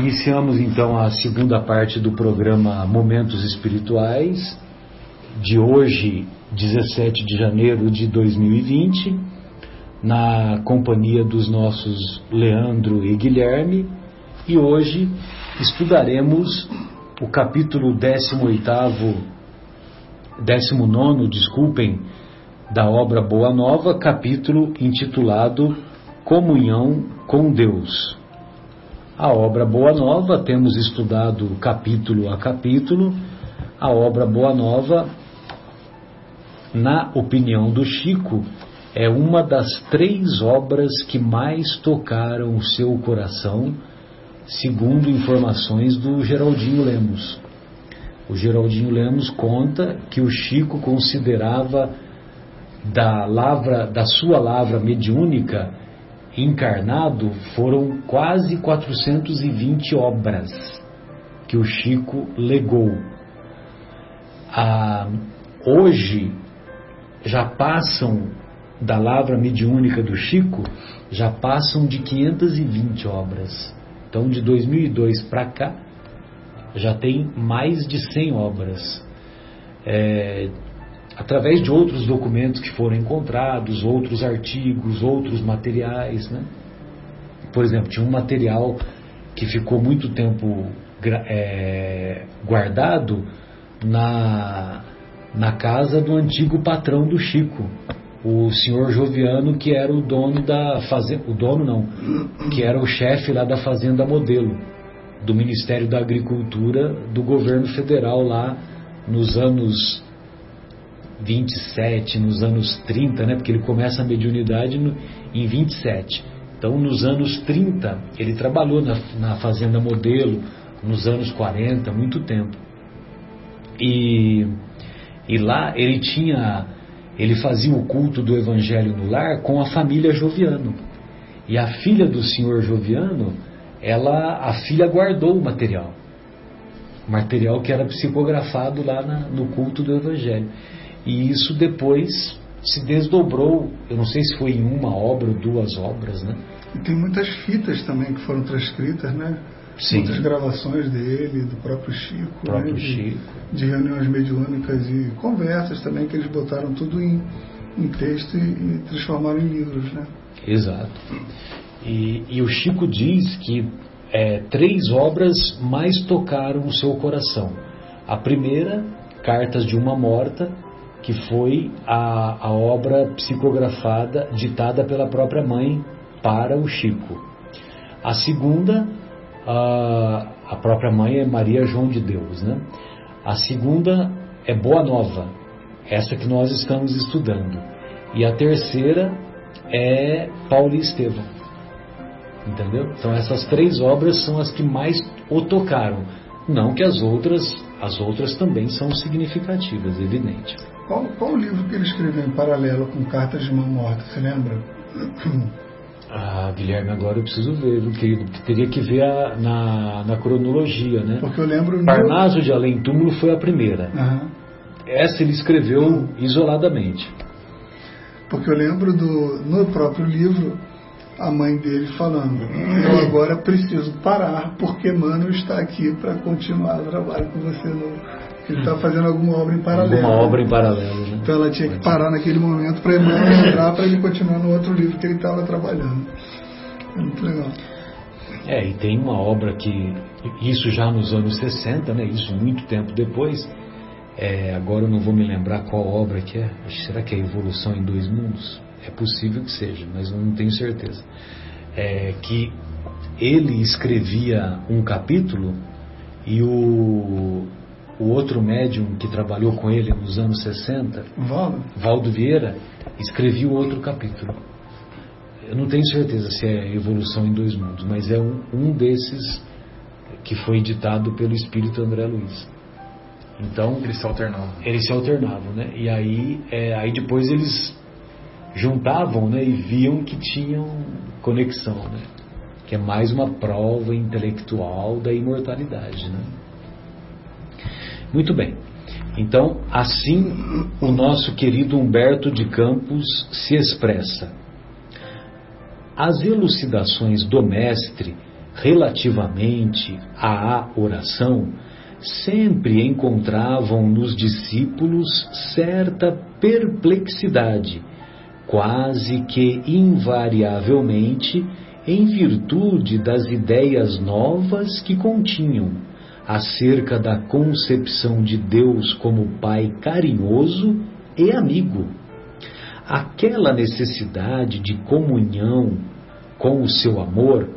Iniciamos então a segunda parte do programa Momentos Espirituais, de hoje, 17 de janeiro de 2020, na companhia dos nossos Leandro e Guilherme, e hoje estudaremos o capítulo 18, 19, desculpem, da obra Boa Nova, capítulo intitulado Comunhão com Deus. A obra Boa Nova, temos estudado capítulo a capítulo. A obra Boa Nova, na opinião do Chico, é uma das três obras que mais tocaram o seu coração, segundo informações do Geraldinho Lemos. O Geraldinho Lemos conta que o Chico considerava da lavra, da sua lavra mediúnica encarnado foram quase 420 obras que o Chico legou. Ah, hoje já passam da lavra mediúnica do Chico, já passam de 520 obras. Então, de 2002 para cá, já tem mais de 100 obras. É, através de outros documentos que foram encontrados, outros artigos, outros materiais. Né? Por exemplo, tinha um material que ficou muito tempo é, guardado na, na casa do antigo patrão do Chico, o senhor Joviano, que era o dono da fazenda, o dono não, que era o chefe lá da fazenda modelo do Ministério da Agricultura do governo federal lá nos anos 27, nos anos 30, né? Porque ele começa a mediunidade no, em 27. Então, nos anos 30, ele trabalhou na, na Fazenda Modelo, nos anos 40, muito tempo. E, e lá ele tinha, ele fazia o culto do Evangelho no lar com a família Joviano. E a filha do senhor Joviano, ela, a filha guardou o material. O material que era psicografado lá na, no culto do Evangelho. E isso depois se desdobrou, eu não sei se foi em uma obra ou duas obras, né? E tem muitas fitas também que foram transcritas, né? Sim. Muitas gravações dele, do próprio Chico, próprio né? Chico. De, de, reuniões mediúnicas e conversas também que eles botaram tudo em, em texto e, e, transformaram em livros, né? Exato. E, e o Chico diz que é, três obras mais tocaram o seu coração. A primeira, Cartas de uma Morta, que foi a, a obra psicografada, ditada pela própria mãe para o Chico. A segunda, a, a própria mãe é Maria João de Deus. Né? A segunda é Boa Nova, essa que nós estamos estudando. E a terceira é Paulo e Estevão. Entendeu? Então essas três obras são as que mais o tocaram. Não que as outras, as outras também são significativas, evidente. Qual, qual o livro que ele escreveu em paralelo com Cartas de Mão Morta, você lembra? Ah, Guilherme, agora eu preciso ver, querido, porque teria que ver a, na, na cronologia, né? Porque eu lembro. Parnaso de Além Túmulo foi a primeira. Uhum. Essa ele escreveu uhum. isoladamente. Porque eu lembro do, no próprio livro, a mãe dele falando: Eu agora preciso parar, porque Mano está aqui para continuar o trabalho com você no, ele estava fazendo alguma obra em paralelo. Alguma obra em paralelo, né? Então ela tinha que parar naquele momento para Emmanuel entrar para ele continuar no outro livro que ele estava trabalhando. É muito legal. É, e tem uma obra que, isso já nos anos 60, né? Isso muito tempo depois. É, agora eu não vou me lembrar qual obra que é. Será que é Evolução em Dois Mundos? É possível que seja, mas eu não tenho certeza. É, que ele escrevia um capítulo e o, o outro médium que trabalhou com ele nos anos 60, Valdo, Valdo Vieira, escreveu outro capítulo. Eu não tenho certeza se é Evolução em Dois Mundos, mas é um, um desses que foi editado pelo espírito André Luiz. Então eles se alternavam. Eles se alternavam, né? E aí, é, aí depois eles juntavam, né? E viam que tinham conexão, né? Que é mais uma prova intelectual da imortalidade, né? Muito bem. Então, assim o nosso querido Humberto de Campos se expressa. As elucidações do mestre relativamente à oração, sempre encontravam nos discípulos certa perplexidade, quase que invariavelmente em virtude das ideias novas que continham acerca da concepção de Deus como Pai carinhoso e amigo. Aquela necessidade de comunhão com o seu amor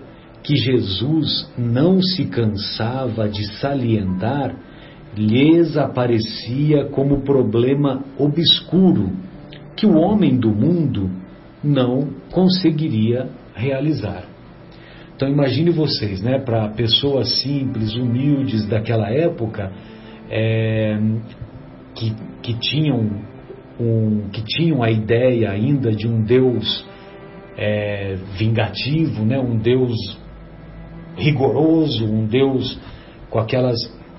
que Jesus não se cansava de salientar, lhes aparecia como problema obscuro que o homem do mundo não conseguiria realizar. Então imagine vocês, né, para pessoas simples, humildes daquela época, é, que, que, tinham um, que tinham a ideia ainda de um Deus é, vingativo, né, um Deus rigoroso, um Deus com aquelas.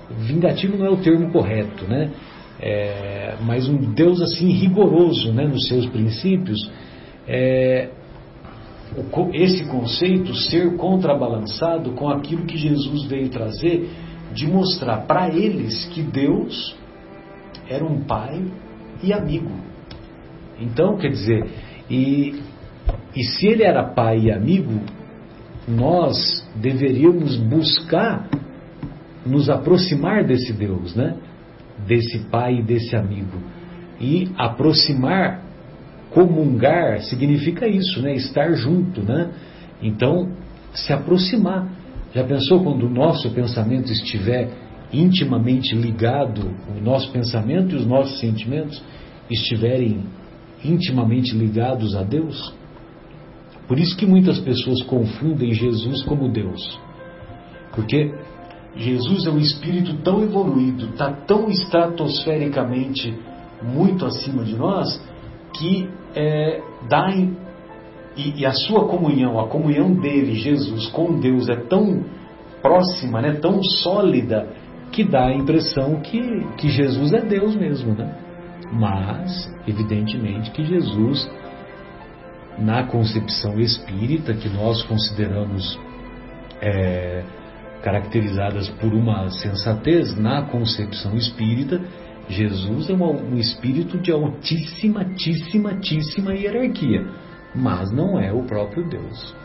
Vingativo não é o termo correto, né? É, mas um Deus assim rigoroso né, nos seus princípios, é, esse conceito ser contrabalançado com aquilo que Jesus veio trazer, de mostrar para eles que Deus era um pai e amigo. Então, quer dizer, e, e se ele era pai e amigo, nós deveríamos buscar nos aproximar desse Deus, né? Desse pai e desse amigo. E aproximar, comungar, significa isso, né? Estar junto, né? Então, se aproximar. Já pensou quando o nosso pensamento estiver intimamente ligado, o nosso pensamento e os nossos sentimentos estiverem intimamente ligados a Deus? Por isso que muitas pessoas confundem Jesus como Deus. Porque Jesus é um espírito tão evoluído, está tão estratosfericamente muito acima de nós, que é, dá em, e, e, a sua comunhão, a comunhão dele, Jesus, com Deus é tão próxima, né, tão sólida, que dá a impressão que, que Jesus é Deus mesmo. Né? Mas, evidentemente, que Jesus na concepção espírita, que nós consideramos é, caracterizadas por uma sensatez, na concepção espírita, Jesus é um espírito de altíssima, altíssima, altíssima hierarquia, mas não é o próprio Deus.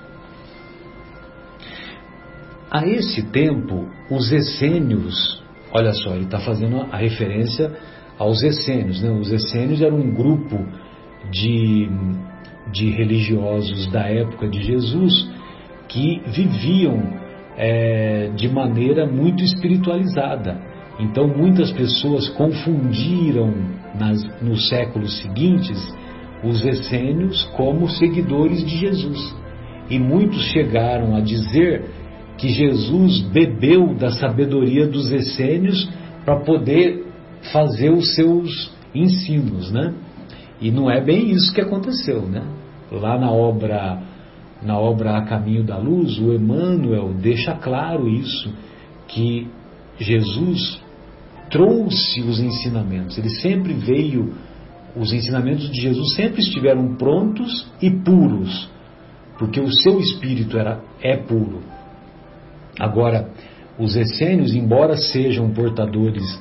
A esse tempo, os essênios, olha só, ele está fazendo a referência aos essênios, né? Os essênios eram um grupo de de religiosos da época de Jesus que viviam é, de maneira muito espiritualizada. Então, muitas pessoas confundiram nas, nos séculos seguintes os essênios como seguidores de Jesus. E muitos chegaram a dizer que Jesus bebeu da sabedoria dos essênios para poder fazer os seus ensinos, né? E não é bem isso que aconteceu, né? Lá na obra na obra A Caminho da Luz, o Emmanuel deixa claro isso que Jesus trouxe os ensinamentos. Ele sempre veio os ensinamentos de Jesus sempre estiveram prontos e puros, porque o seu espírito era é puro. Agora, os essênios, embora sejam portadores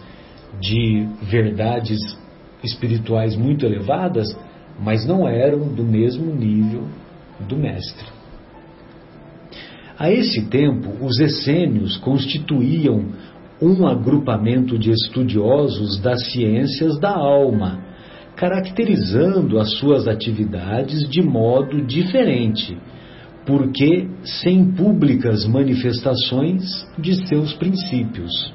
de verdades espirituais muito elevadas, mas não eram do mesmo nível do mestre. A esse tempo, os essênios constituíam um agrupamento de estudiosos das ciências da alma, caracterizando as suas atividades de modo diferente, porque sem públicas manifestações de seus princípios.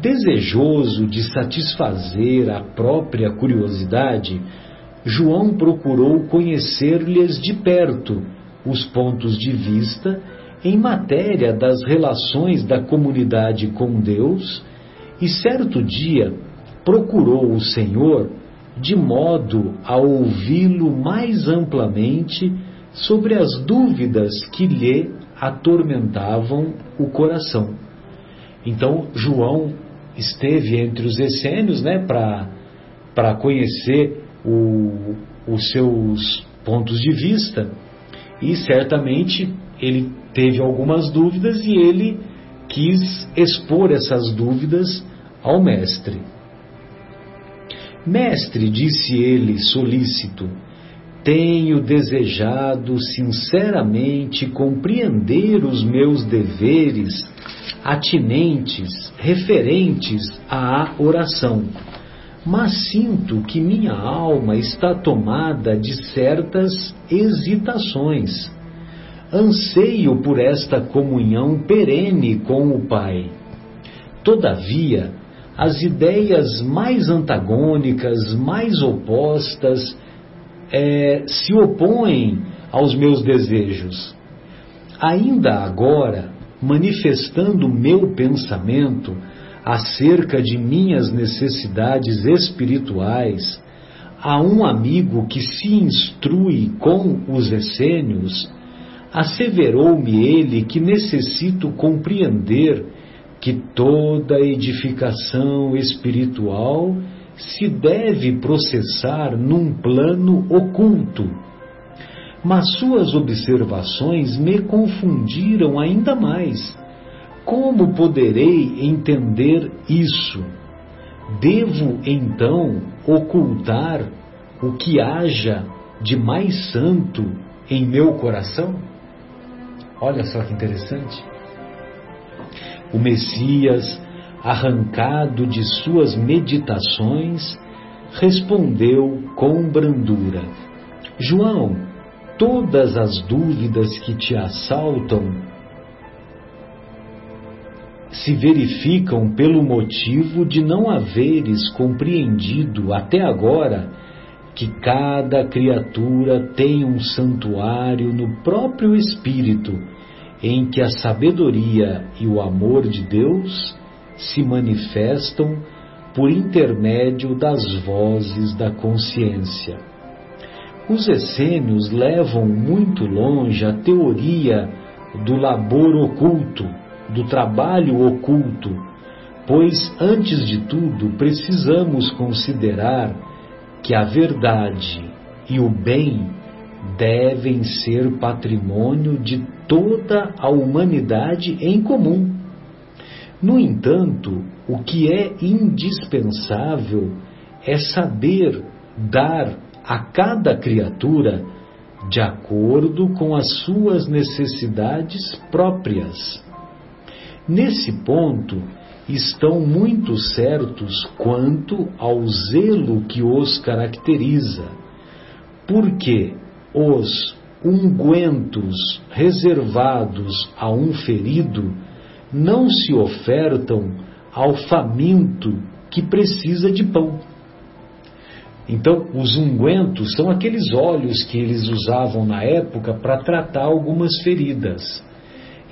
Desejoso de satisfazer a própria curiosidade, João procurou conhecer-lhes de perto os pontos de vista em matéria das relações da comunidade com Deus e certo dia procurou o Senhor de modo a ouvi-lo mais amplamente sobre as dúvidas que lhe atormentavam o coração. Então João esteve entre os essênios, né, para conhecer o, os seus pontos de vista e certamente ele teve algumas dúvidas e ele quis expor essas dúvidas ao mestre. Mestre, disse ele solícito, tenho desejado sinceramente compreender os meus deveres atinentes, referentes à oração, mas sinto que minha alma está tomada de certas hesitações. Anseio por esta comunhão perene com o Pai. Todavia, as ideias mais antagônicas, mais opostas, é, se opõem aos meus desejos. Ainda agora, manifestando meu pensamento acerca de minhas necessidades espirituais, a um amigo que se instrui com os essênios, asseverou-me ele que necessito compreender que toda edificação espiritual se deve processar num plano oculto. Mas suas observações me confundiram ainda mais. Como poderei entender isso? Devo então ocultar o que haja de mais santo em meu coração? Olha só que interessante o Messias, arrancado de suas meditações, respondeu com brandura: João, todas as dúvidas que te assaltam se verificam pelo motivo de não haveres compreendido até agora que cada criatura tem um santuário no próprio espírito em que a sabedoria e o amor de Deus se manifestam por intermédio das vozes da consciência. Os essênios levam muito longe a teoria do labor oculto, do trabalho oculto, pois, antes de tudo, precisamos considerar que a verdade e o bem devem ser patrimônio de toda a humanidade em comum. No entanto, o que é indispensável é saber dar a cada criatura de acordo com as suas necessidades próprias. Nesse ponto, estão muito certos quanto ao zelo que os caracteriza, porque os ungüentos reservados a um ferido não se ofertam ao faminto que precisa de pão. Então, os ungüentos são aqueles óleos que eles usavam na época para tratar algumas feridas.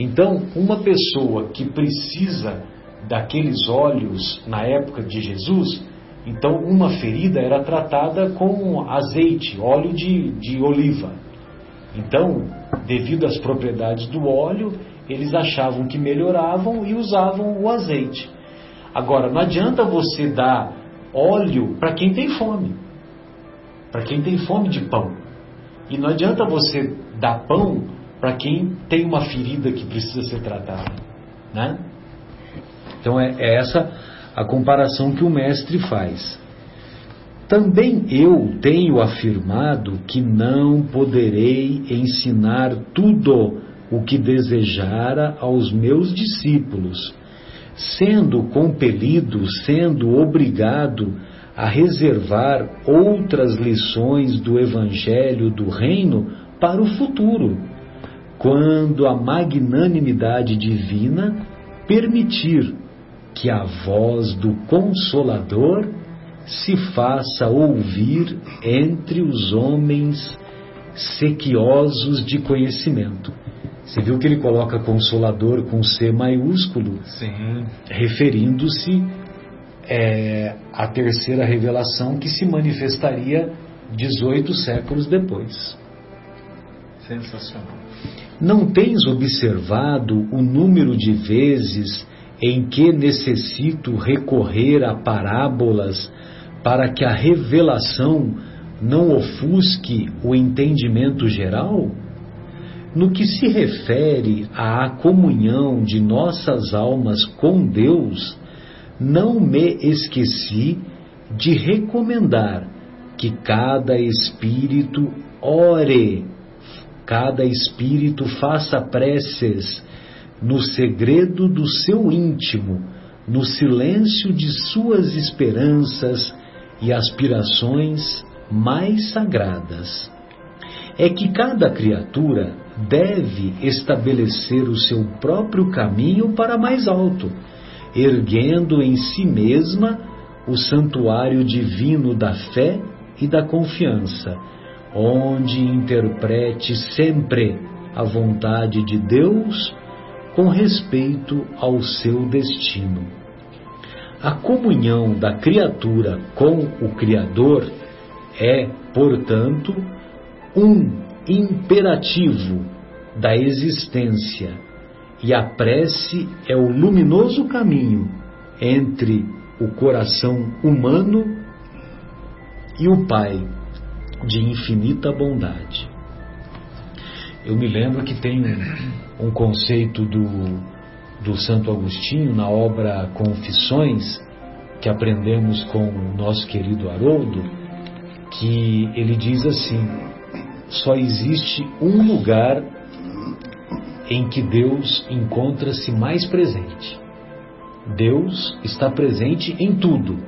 Então, uma pessoa que precisa daqueles óleos na época de Jesus, então uma ferida era tratada com azeite, óleo de, de oliva. Então, devido às propriedades do óleo, eles achavam que melhoravam e usavam o azeite. Agora, não adianta você dar óleo para quem tem fome, para quem tem fome de pão. E não adianta você dar pão para quem tem uma ferida que precisa ser tratada. Né? Então, é, é essa a comparação que o mestre faz. Também eu tenho afirmado que não poderei ensinar tudo o que desejara aos meus discípulos, sendo compelido, sendo obrigado a reservar outras lições do Evangelho do Reino para o futuro, quando a magnanimidade divina permitir que a voz do Consolador se faça ouvir entre os homens sequiosos de conhecimento. Você viu que ele coloca Consolador com C maiúsculo, referindo-se é, à terceira revelação que se manifestaria 18 séculos depois. Sensacional. Não tens observado o número de vezes em que necessito recorrer a parábolas para que a revelação não ofusque o entendimento geral? No que se refere à comunhão de nossas almas com Deus, não me esqueci de recomendar que cada espírito ore, cada espírito faça preces no segredo do seu íntimo, no silêncio de suas esperanças e aspirações mais sagradas. É que cada criatura deve estabelecer o seu próprio caminho para mais alto, erguendo em si mesma o santuário divino da fé e da confiança, onde interprete sempre a vontade de Deus com respeito ao seu destino. A comunhão da criatura com o Criador é, portanto, um imperativo da existência, e a prece é o luminoso caminho entre o coração humano e o Pai de infinita bondade. Eu me lembro que tem um, conceito do, do Santo Agostinho na obra Confissões, que aprendemos com o nosso querido Haroldo, que ele diz assim: só existe um lugar em que Deus encontra-se mais presente. Deus está presente em tudo,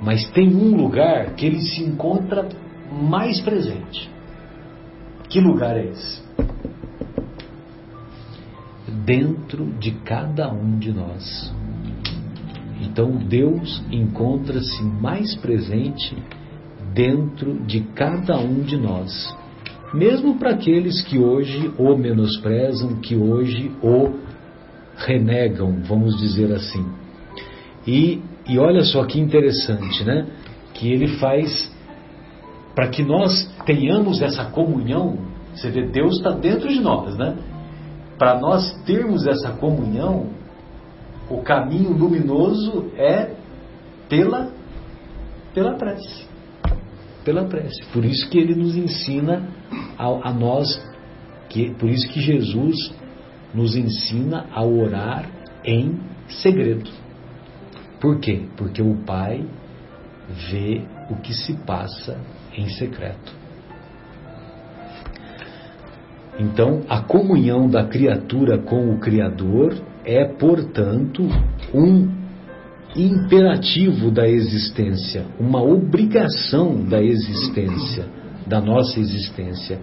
mas tem um lugar que ele se encontra mais presente. Que lugar é esse? Dentro de cada um de nós. Então Deus encontra-se mais presente dentro de cada um de nós. Mesmo para aqueles que hoje o menosprezam, que hoje o renegam, vamos dizer assim. E, e olha só que interessante, né? Que ele faz para que nós tenhamos essa comunhão. Você vê, Deus está dentro de nós, né? Para nós termos essa comunhão, o caminho luminoso é pela, pela prece. Pela prece. Por isso que ele nos ensina a, a nós, que, por isso que Jesus nos ensina a orar em segredo. Por quê? Porque o Pai vê o que se passa em secreto. Então, a comunhão da criatura com o Criador é, portanto, um imperativo da existência, uma obrigação da existência, da nossa existência.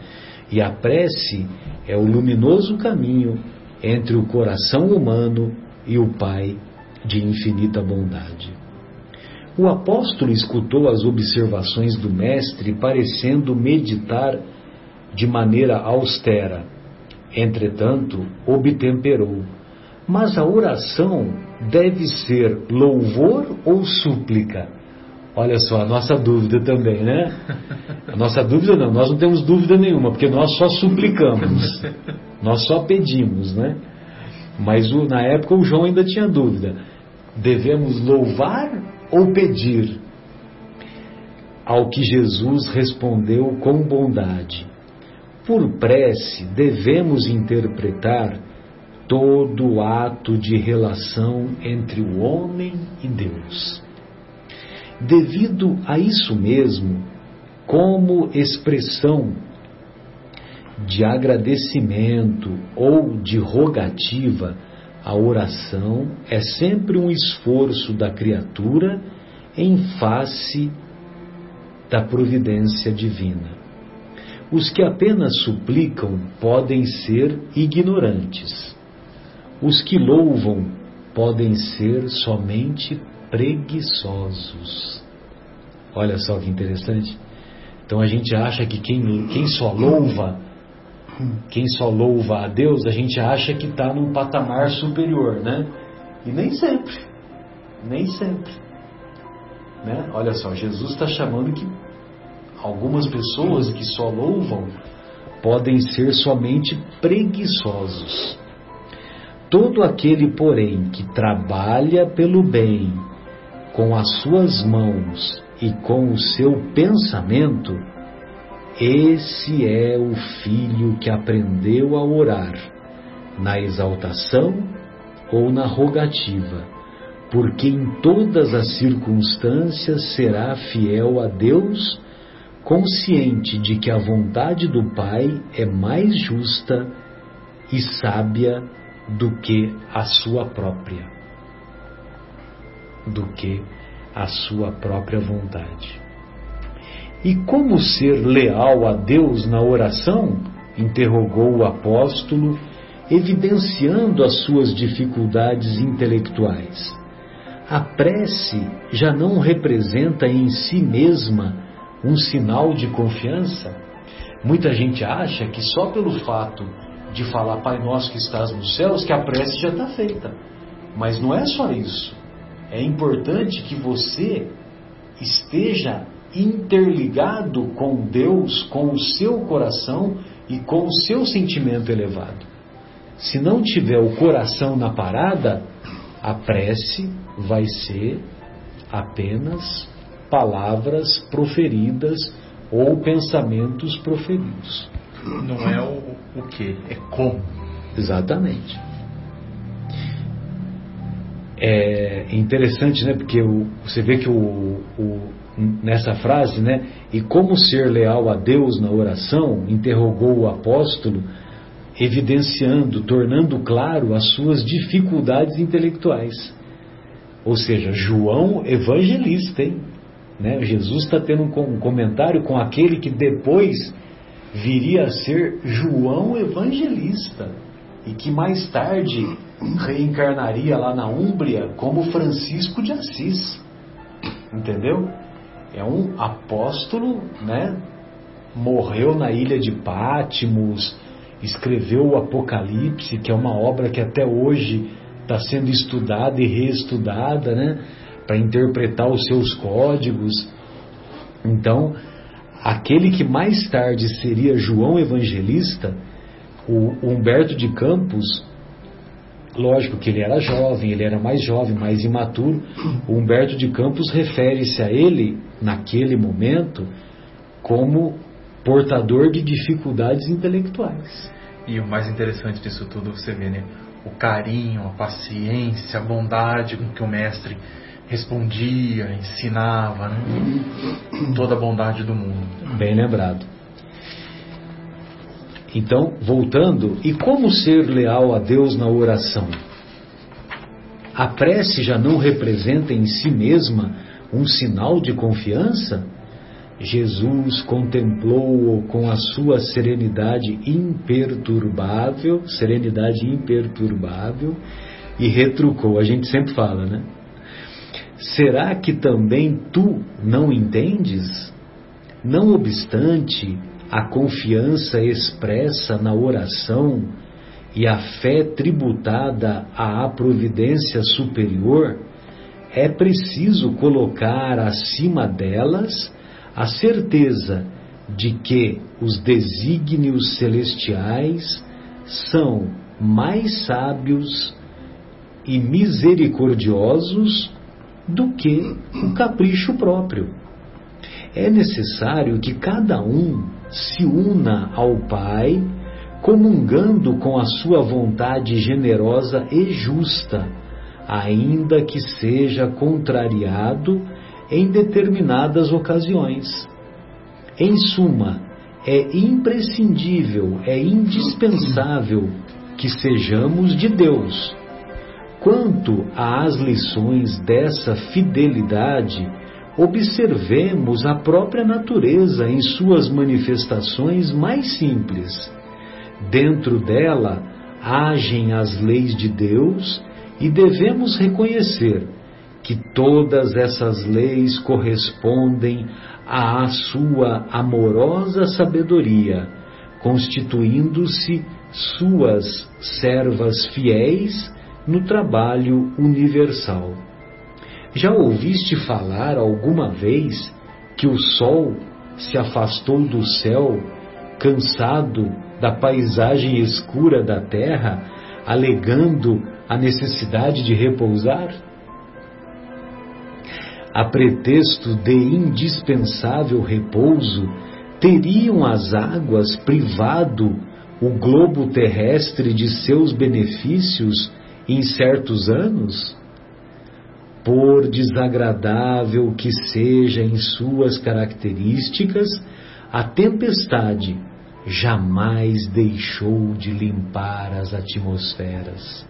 E a prece é o luminoso caminho entre o coração humano e o Pai de infinita bondade. O apóstolo escutou as observações do Mestre, parecendo meditar de maneira austera. Entretanto, obtemperou. Mas a oração deve ser louvor ou súplica? Olha só, a nossa dúvida também, né? A nossa dúvida não, nós não temos dúvida nenhuma, porque nós só suplicamos, nós só pedimos, né? Mas o, na época o João ainda tinha dúvida: devemos louvar ou pedir? Ao que Jesus respondeu com bondade: Por prece devemos interpretar todo o ato de relação entre o homem e Deus. Devido a isso mesmo, como expressão de agradecimento ou de rogativa, a oração é sempre um esforço da criatura em face da providência divina. Os que apenas suplicam podem ser ignorantes. Os que louvam podem ser somente preguiçosos. Olha só que interessante. Então a gente acha que quem, quem só louva, quem só louva a Deus, a gente acha que está num patamar superior, né? E nem sempre. Nem sempre. Né? Olha só, Jesus está chamando que algumas pessoas que só louvam podem ser somente preguiçosos. Todo aquele, porém, que trabalha pelo bem com as suas mãos e com o seu pensamento, Esse é o filho que aprendeu a orar, na exaltação ou na rogativa, porque em todas as circunstâncias será fiel a Deus, consciente de que a vontade do Pai é mais justa e sábia do que a sua própria, do que a sua própria vontade. E como ser leal a Deus na oração? interrogou o apóstolo, evidenciando as suas dificuldades intelectuais. A prece já não representa em si mesma um sinal de confiança? Muita gente acha que só pelo fato de falar Pai Nosso que estás nos céus que a prece já está feita. Mas não é só isso. É importante que você esteja interligado com Deus, com o seu coração e com o seu sentimento elevado. Se não tiver o coração na parada, a prece vai ser apenas palavras proferidas ou pensamentos proferidos. Não é o, o que, é como. Exatamente. É interessante, né? Porque o, você vê que o, o, nessa frase, né? E como ser leal a Deus na oração? Interrogou o apóstolo, evidenciando, tornando claro as suas dificuldades intelectuais. Ou seja, João evangelista, hein? Né? Jesus está tendo um comentário com aquele que depois viria a ser João evangelista e que mais tarde reencarnaria lá na Úmbria como Francisco de Assis. Entendeu? É um apóstolo, né? Morreu na ilha de Pátimos, escreveu o Apocalipse, que é uma obra que até hoje está sendo estudada e reestudada, né? Para interpretar os seus códigos. Então, aquele que mais tarde seria João Evangelista, o Humberto de Campos, lógico que ele era jovem, ele era mais jovem, mais imaturo. O Humberto de Campos refere-se a ele, naquele momento, como portador de dificuldades intelectuais. E o mais interessante disso tudo, você vê, né? O carinho, a paciência, a bondade com que o mestre respondia, ensinava, né? Toda a bondade do mundo. Bem lembrado. Então, voltando, e como ser leal a Deus na oração? A prece já não representa em si mesma um sinal de confiança? Jesus contemplou-o com a sua serenidade imperturbável, serenidade imperturbável, e retrucou. A gente sempre fala, né? Será que também tu não entendes? Não obstante, a confiança expressa na oração e a fé tributada à providência superior, é preciso colocar acima delas a certeza de que os desígnios celestiais são mais sábios e misericordiosos do que o capricho próprio. É necessário que cada um se una ao Pai, comungando com a sua vontade generosa e justa, ainda que seja contrariado em determinadas ocasiões. Em suma, é imprescindível, é indispensável que sejamos de Deus. Quanto às lições dessa fidelidade, observemos a própria natureza em suas manifestações mais simples. Dentro dela agem as leis de Deus e devemos reconhecer que todas essas leis correspondem à sua amorosa sabedoria, constituindo-se suas servas fiéis no trabalho universal. Já ouviste falar alguma vez que o sol se afastou do céu, cansado da paisagem escura da terra, alegando a necessidade de repousar? A pretexto de indispensável repouso, teriam as águas privado o globo terrestre de seus benefícios em certos anos? Por desagradável que seja em suas características, a tempestade jamais deixou de limpar as atmosferas.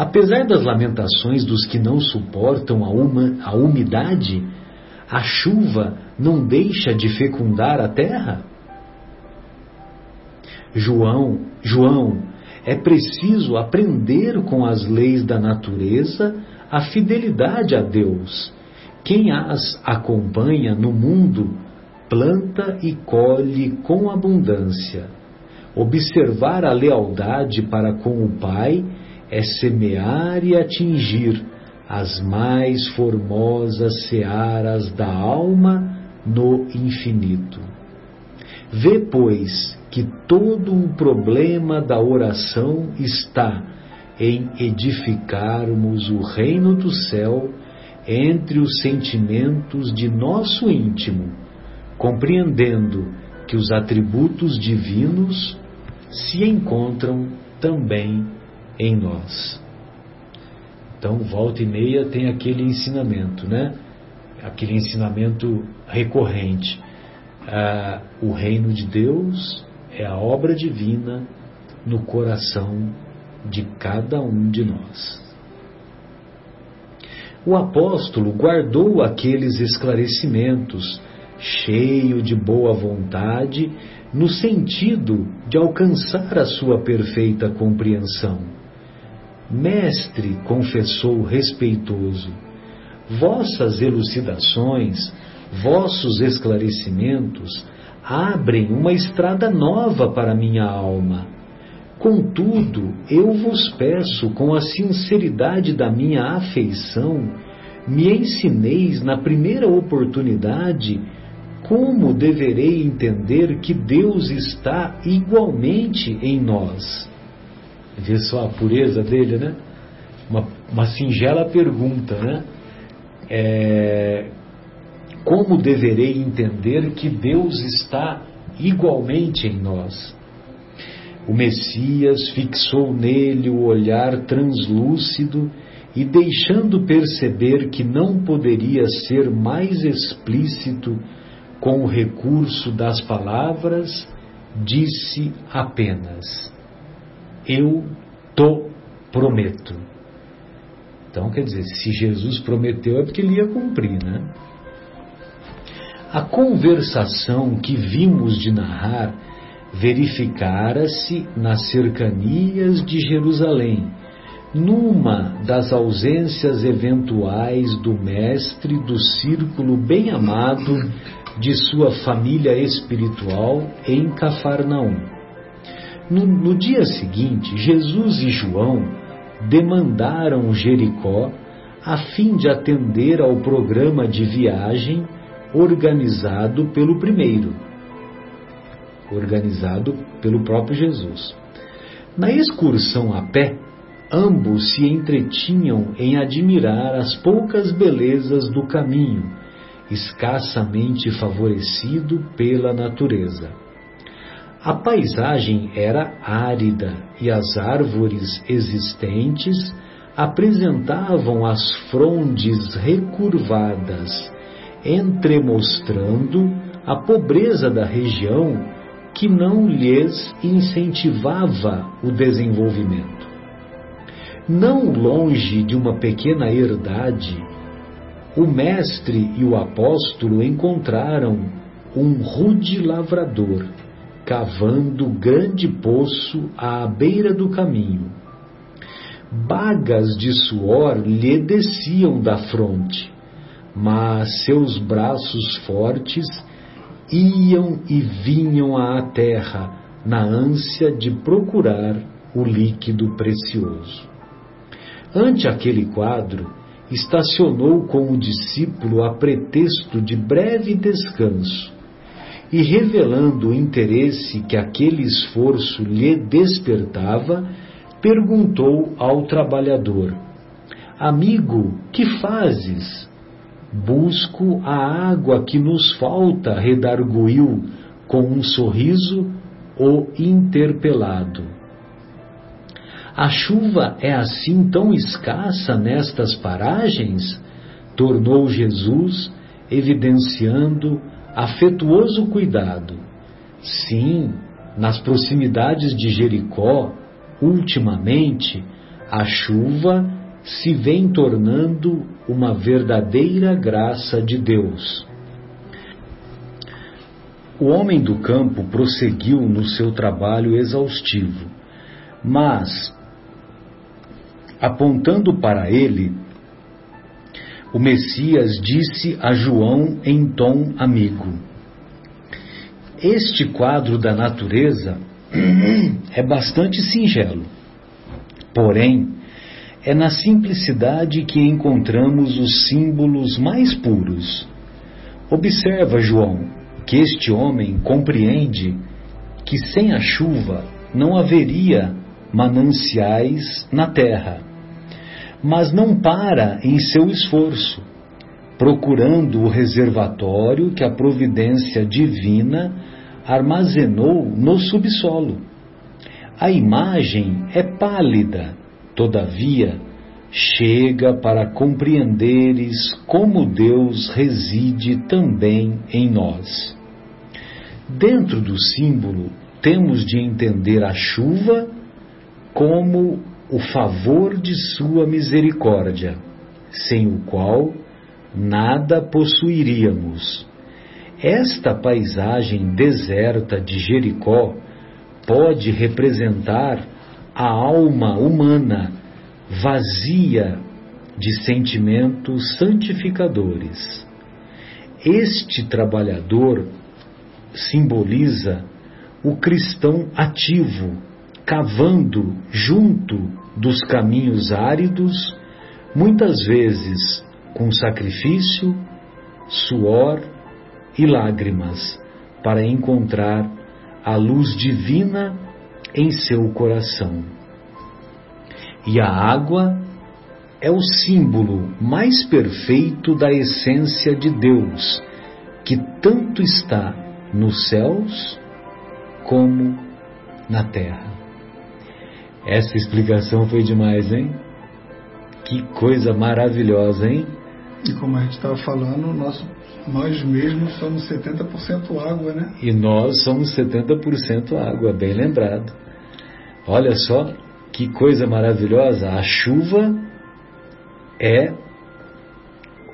Apesar das lamentações dos que não suportam a, uma, a umidade, a chuva não deixa de fecundar a terra? João, João, é preciso aprender com as leis da natureza a fidelidade a Deus. Quem as acompanha no mundo planta e colhe com abundância. Observar a lealdade para com o Pai é semear e atingir as mais formosas searas da alma no infinito. Vê, pois, que todo o problema da oração está em edificarmos o reino do céu entre os sentimentos de nosso íntimo compreendendo que os atributos divinos se encontram também em nós. Então, volta e meia tem aquele ensinamento, né? Aquele ensinamento recorrente. Ah, o reino de Deus é a obra divina no coração de cada um de nós. O apóstolo guardou aqueles esclarecimentos cheio de boa vontade, no sentido de alcançar a sua perfeita compreensão. Mestre, confessou respeitoso, vossas elucidações, vossos esclarecimentos abrem uma estrada nova para minha alma. Contudo, eu vos peço, com a sinceridade da minha afeição, me ensineis na primeira oportunidade como deverei entender que Deus está igualmente em nós? Vê só a pureza dele, né? Uma, uma singela pergunta, né? É, como deverei entender que Deus está igualmente em nós? O Messias fixou nele o olhar translúcido e, deixando perceber que não poderia ser mais explícito com o recurso das palavras, disse apenas: Eu to prometo. Então, quer dizer, se Jesus prometeu é porque ele ia cumprir, né? A conversação que vimos de narrar verificara-se nas cercanias de Jerusalém, numa das ausências eventuais do Mestre do círculo bem amado de sua família espiritual em Cafarnaum. No, no dia seguinte, Jesus e João demandaram Jericó a fim de atender ao programa de viagem organizado pelo primeiro, organizado pelo próprio Jesus. Na excursão a pé, ambos se entretinham em admirar as poucas belezas do caminho escassamente favorecido pela natureza. A paisagem era árida e as árvores existentes apresentavam as frondes recurvadas, entremostrando a pobreza da região que não lhes incentivava o desenvolvimento. Não longe de uma pequena herdade, o mestre e o apóstolo encontraram um rude lavrador cavando grande poço à beira do caminho. Bagas de suor lhe desciam da fronte, mas seus braços fortes iam e vinham à terra na ânsia de procurar o líquido precioso. Ante aquele quadro, estacionou com o discípulo a pretexto de breve descanso e, revelando o interesse que aquele esforço lhe despertava, perguntou ao trabalhador: Amigo, que fazes? Busco a água que nos falta, redarguiu com um sorriso o interpelado. A chuva é assim tão escassa nestas paragens? Tornou Jesus, evidenciando afetuoso cuidado. Sim, nas proximidades de Jericó, ultimamente, a chuva se vem tornando uma verdadeira graça de Deus. O homem do campo prosseguiu no seu trabalho exaustivo, mas, apontando para ele, o Messias disse a João em tom amigo: Este quadro da natureza é bastante singelo, porém, é na simplicidade que encontramos os símbolos mais puros. Observa, João, que este homem compreende que sem a chuva não haveria mananciais na terra, mas não para em seu esforço, procurando o reservatório que a providência divina armazenou no subsolo. A imagem é pálida, Todavia, chega para compreenderes como Deus reside também em nós. Dentro do símbolo, temos de entender a chuva como o favor de Sua misericórdia, sem o qual nada possuiríamos. Esta paisagem deserta de Jericó pode representar a alma humana vazia de sentimentos santificadores. Este trabalhador simboliza o cristão ativo, cavando junto dos caminhos áridos, muitas vezes com sacrifício, suor e lágrimas, para encontrar a luz divina em seu coração. E a água é o símbolo mais perfeito da essência de Deus, que tanto está nos céus como na terra. Essa explicação foi demais, hein? Que coisa maravilhosa, hein? E como a gente estava falando, nosso, nós mesmos somos 70% água, né? E nós somos 70% água, bem lembrado. Olha só que coisa maravilhosa! A chuva é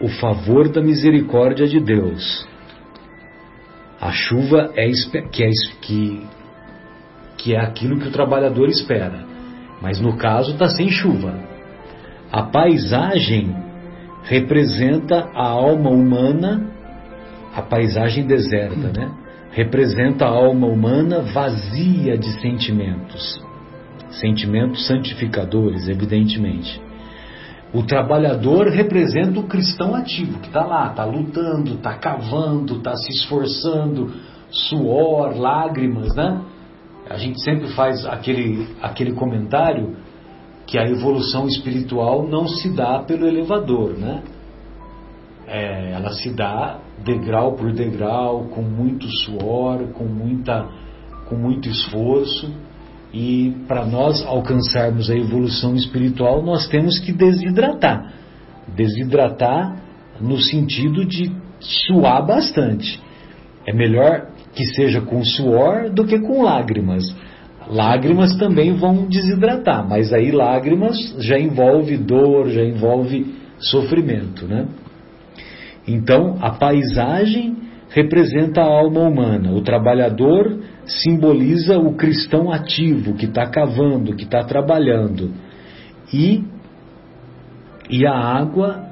o favor da misericórdia de Deus. A chuva é que é, que, que é aquilo que o trabalhador espera. Mas no caso está sem chuva. A paisagem representa a alma humana, a paisagem deserta, né? Representa a alma humana vazia de sentimentos sentimentos santificadores, evidentemente. O trabalhador representa o cristão ativo, que está lá, está lutando, está cavando, está se esforçando, suor, lágrimas, né? A gente sempre faz aquele, aquele comentário que a evolução espiritual não se dá pelo elevador, né? É, ela se dá degrau por degrau, com muito suor, com, muita, com muito esforço. E para nós alcançarmos a evolução espiritual, nós temos que desidratar. Desidratar no sentido de suar bastante. É melhor que seja com suor do que com lágrimas. Lágrimas também vão desidratar, mas aí lágrimas já envolve dor, já envolve sofrimento, né? Então, a paisagem representa a alma humana, o trabalhador simboliza o cristão ativo que está cavando, que está trabalhando. E, e a água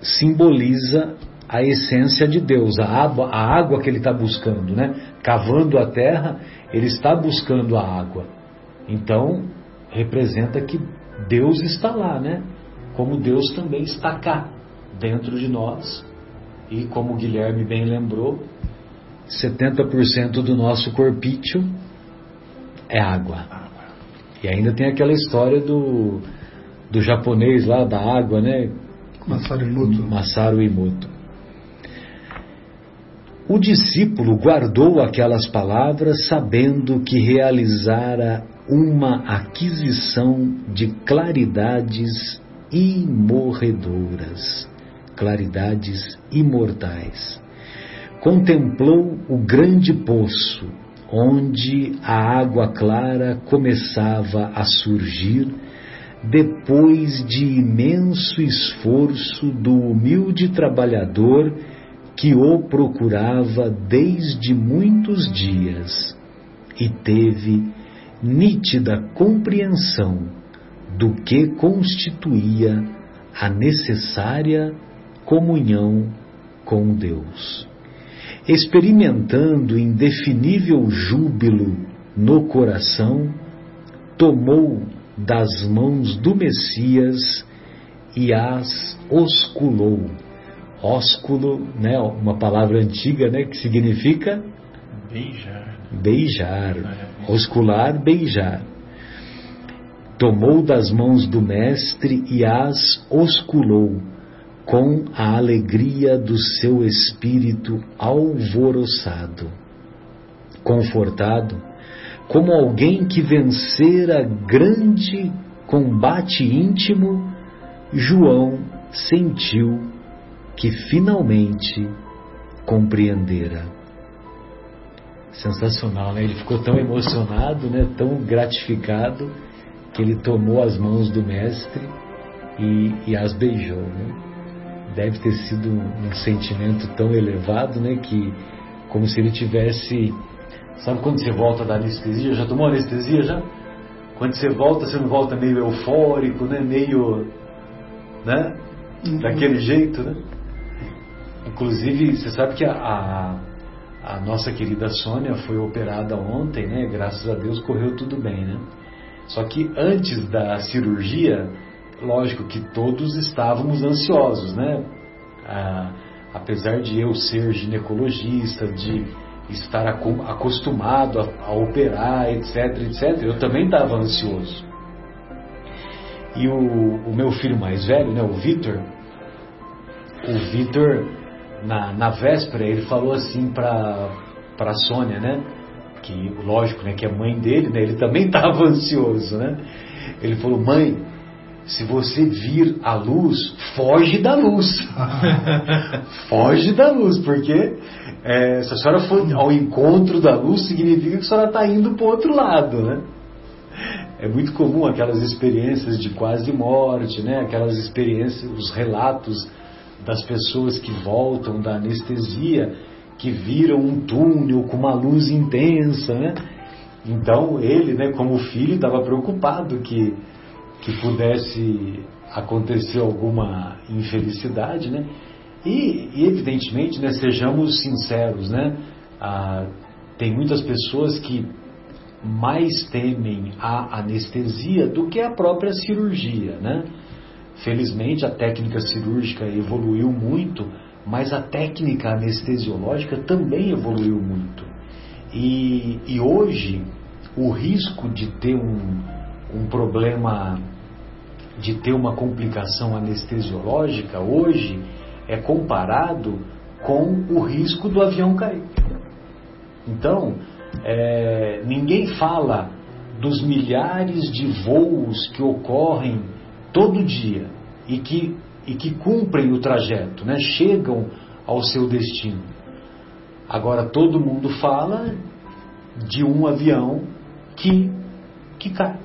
simboliza a essência de Deus, a água, a água que ele está buscando, né? Cavando a terra, ele está buscando a água. Então, representa que Deus está lá, né? Como Deus também está cá, dentro de nós. E como o Guilherme bem lembrou, 70% do nosso corpício é água. E ainda tem aquela história do, do japonês lá, da água, né? Masaru Emoto. Masaru Emoto. O discípulo guardou aquelas palavras sabendo que realizara uma aquisição de claridades imorredoras, claridades imortais. Contemplou o grande poço, onde a água clara começava a surgir depois de imenso esforço do humilde trabalhador que o procurava desde muitos dias e teve nítida compreensão do que constituía a necessária comunhão com Deus. Experimentando indefinível júbilo no coração, tomou das mãos do Messias e as osculou. Ósculo, né, uma palavra antiga, né, que significa beijar. Beijar, oscular, beijar. Tomou das mãos do mestre e as osculou com a alegria do seu espírito alvoroçado. Confortado, como alguém que vencera grande combate íntimo, João sentiu que finalmente compreendera. Sensacional, né? Ele ficou tão emocionado, né? Tão gratificado que ele tomou as mãos do mestre e, e as beijou, né? Deve ter sido um, um sentimento tão elevado, né? Que como se ele tivesse Sabe quando você volta da anestesia? Já tomou anestesia já? Quando você volta, você não volta meio eufórico, né? Meio, né? Uhum. Daquele jeito, né? Inclusive, você sabe que a, a, a, nossa querida Sônia foi operada ontem, né? Graças a Deus correu tudo bem, né? Só que antes da cirurgia, lógico que todos estávamos ansiosos, né? Apesar de eu ser ginecologista, de estar acostumado a, a operar, etc, etc, eu também estava ansioso. E o, o, meu filho mais velho, né, o Vitor, o Vitor, na, na véspera, ele falou assim para a Sônia, né, que lógico, né, que é mãe dele, né, ele também estava ansioso, né, ele falou, mãe, se você vir a luz, foge da luz. foge da luz, porque é, se a senhora for ao encontro da luz, significa que a senhora está indo para o outro lado, né? É muito comum aquelas experiências de quase morte, né? Aquelas experiências, os relatos das pessoas que voltam da anestesia, que viram um túnel com uma luz intensa, né? Então ele, né, como filho, estava preocupado que que pudesse acontecer alguma infelicidade, né? E, e evidentemente, né, sejamos sinceros, né? Ah, tem muitas pessoas que mais temem a anestesia do que a própria cirurgia, né? Felizmente a técnica cirúrgica evoluiu muito, mas a técnica anestesiológica também evoluiu muito. E, e hoje o risco de ter um, um problema, de ter uma complicação anestesiológica hoje é comparado com o risco do avião cair. Então, é, ninguém fala dos milhares de voos que ocorrem todo dia e que, e que cumprem o trajeto, né? chegam ao seu destino. Agora todo mundo fala de um avião que, que cai.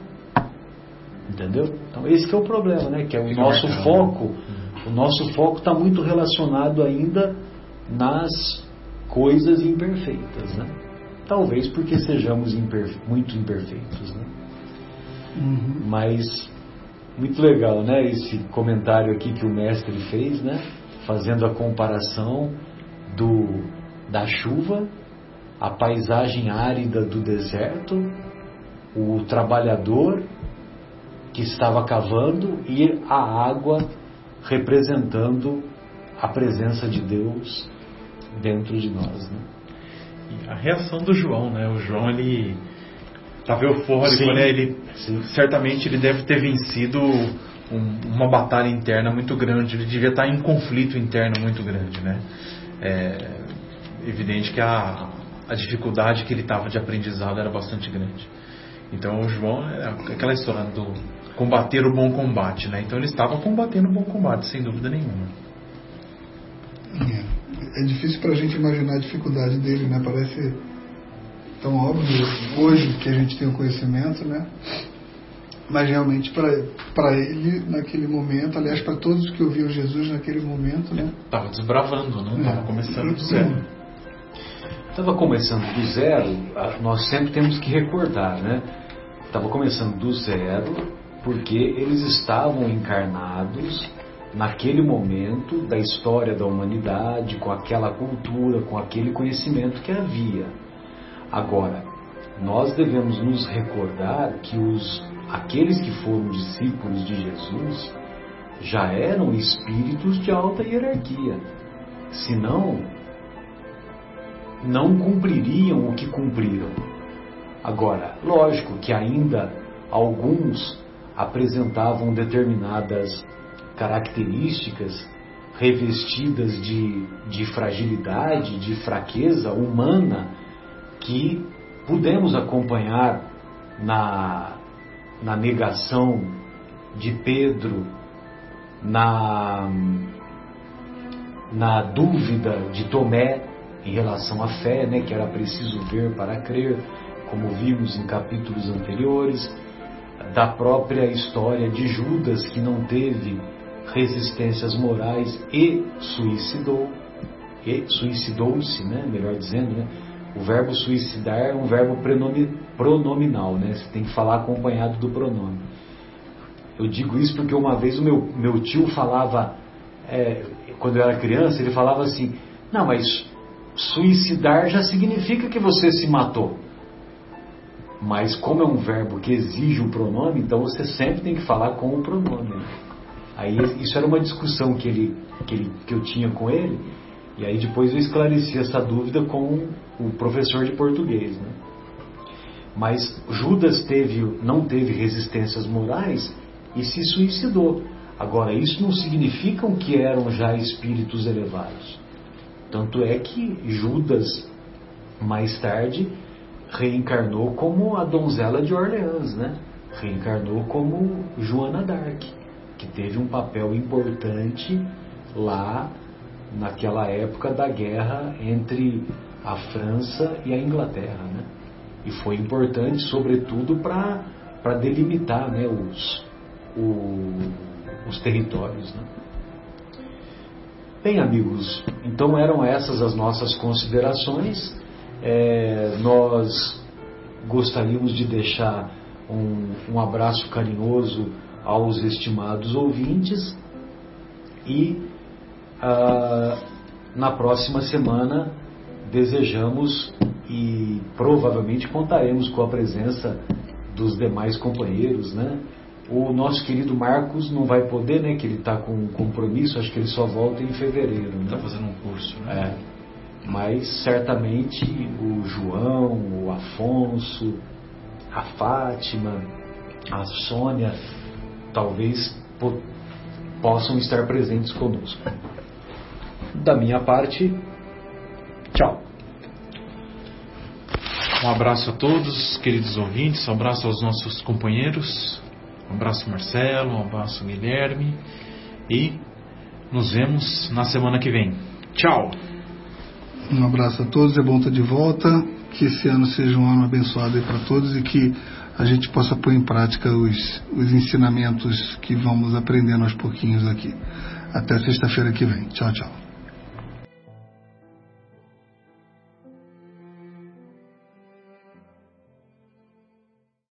Entendeu? Então esse é o problema, né? Que é o nosso foco o nosso foco está muito relacionado ainda nas coisas imperfeitas, né? Talvez porque sejamos imperfe muito imperfeitos, né? Uhum. Mas muito legal, né? Esse comentário aqui que o mestre fez, né? Fazendo a comparação do da chuva, a paisagem árida do deserto, o trabalhador que estava cavando e a água representando a presença de Deus dentro de nós. Né? A reação do João, né? O João ele estava eufórico, sim, né? Ele sim. certamente ele deve ter vencido um, uma batalha interna muito grande, ele devia estar em conflito interno muito grande, né? É evidente que a, a dificuldade que ele estava de aprendizado era bastante grande. Então o João é aquela história do combater o bom combate, né? Então ele estava combatendo o bom combate, sem dúvida nenhuma. É, é difícil para a gente imaginar a dificuldade dele, né? Parece tão óbvio hoje que a gente tem o conhecimento, né? Mas realmente para ele naquele momento, aliás para todos que ouviram Jesus naquele momento, né? Estava desbravando, né? Estava é. começando do zero. Estava começando do zero, nós sempre temos que recordar, né? Estava começando do zero porque eles estavam encarnados naquele momento da história da humanidade, com aquela cultura, com aquele conhecimento que havia. Agora, nós devemos nos recordar que os aqueles que foram discípulos de Jesus já eram espíritos de alta hierarquia. Senão, não cumpririam o que cumpriram. Agora, lógico que ainda alguns apresentavam determinadas características revestidas de, de fragilidade, de fraqueza humana, que pudemos acompanhar na, na negação de Pedro, na, na dúvida de Tomé em relação à fé, né, que era preciso ver para crer, como vimos em capítulos anteriores, da própria história de Judas, que não teve resistências morais e suicidou, e suicidou-se, né, melhor dizendo, né, o verbo suicidar é um verbo pronominal, né? Você tem que falar acompanhado do pronome. Eu digo isso porque uma vez o meu, meu tio falava, é, quando eu era criança, ele falava assim: Não, mas suicidar já significa que você se matou. Mas como é um verbo que exige o pronome, então você sempre tem que falar com o pronome. Aí isso era uma discussão que, ele, que, ele, que eu tinha com ele. E aí depois eu esclareci essa dúvida com o professor de português. Né? Mas Judas teve, não teve resistências morais e se suicidou. Agora, isso não significa que eram já espíritos elevados. Tanto é que Judas, mais tarde, reencarnou como a donzela de Orleans, né? Reencarnou como Joana d'Arc, que teve um papel importante lá naquela época da guerra entre a França e a Inglaterra, né? E foi importante, sobretudo, para delimitar né, os, o, os territórios. Né? Bem, amigos, então eram essas as nossas considerações. É, nós gostaríamos de deixar um, um abraço carinhoso aos estimados ouvintes e ah, na próxima semana desejamos e provavelmente contaremos com a presença dos demais companheiros, né? O nosso querido Marcos não vai poder, né? Que ele está com compromisso, acho que ele só volta em fevereiro. Está né? fazendo um curso, né? É. Mas certamente o João, o Afonso, a Fátima, a Sônia, talvez po possam estar presentes conosco. Da minha parte, tchau. Um abraço a todos, queridos ouvintes, um abraço aos nossos companheiros, um abraço Marcelo, um abraço Guilherme e nos vemos na semana que vem. Tchau! Um abraço a todos, é bom estar de volta, que esse ano seja um ano abençoado para todos e que a gente possa pôr em prática os, os ensinamentos que vamos aprendendo aos pouquinhos aqui. Até sexta-feira que vem. Tchau, tchau.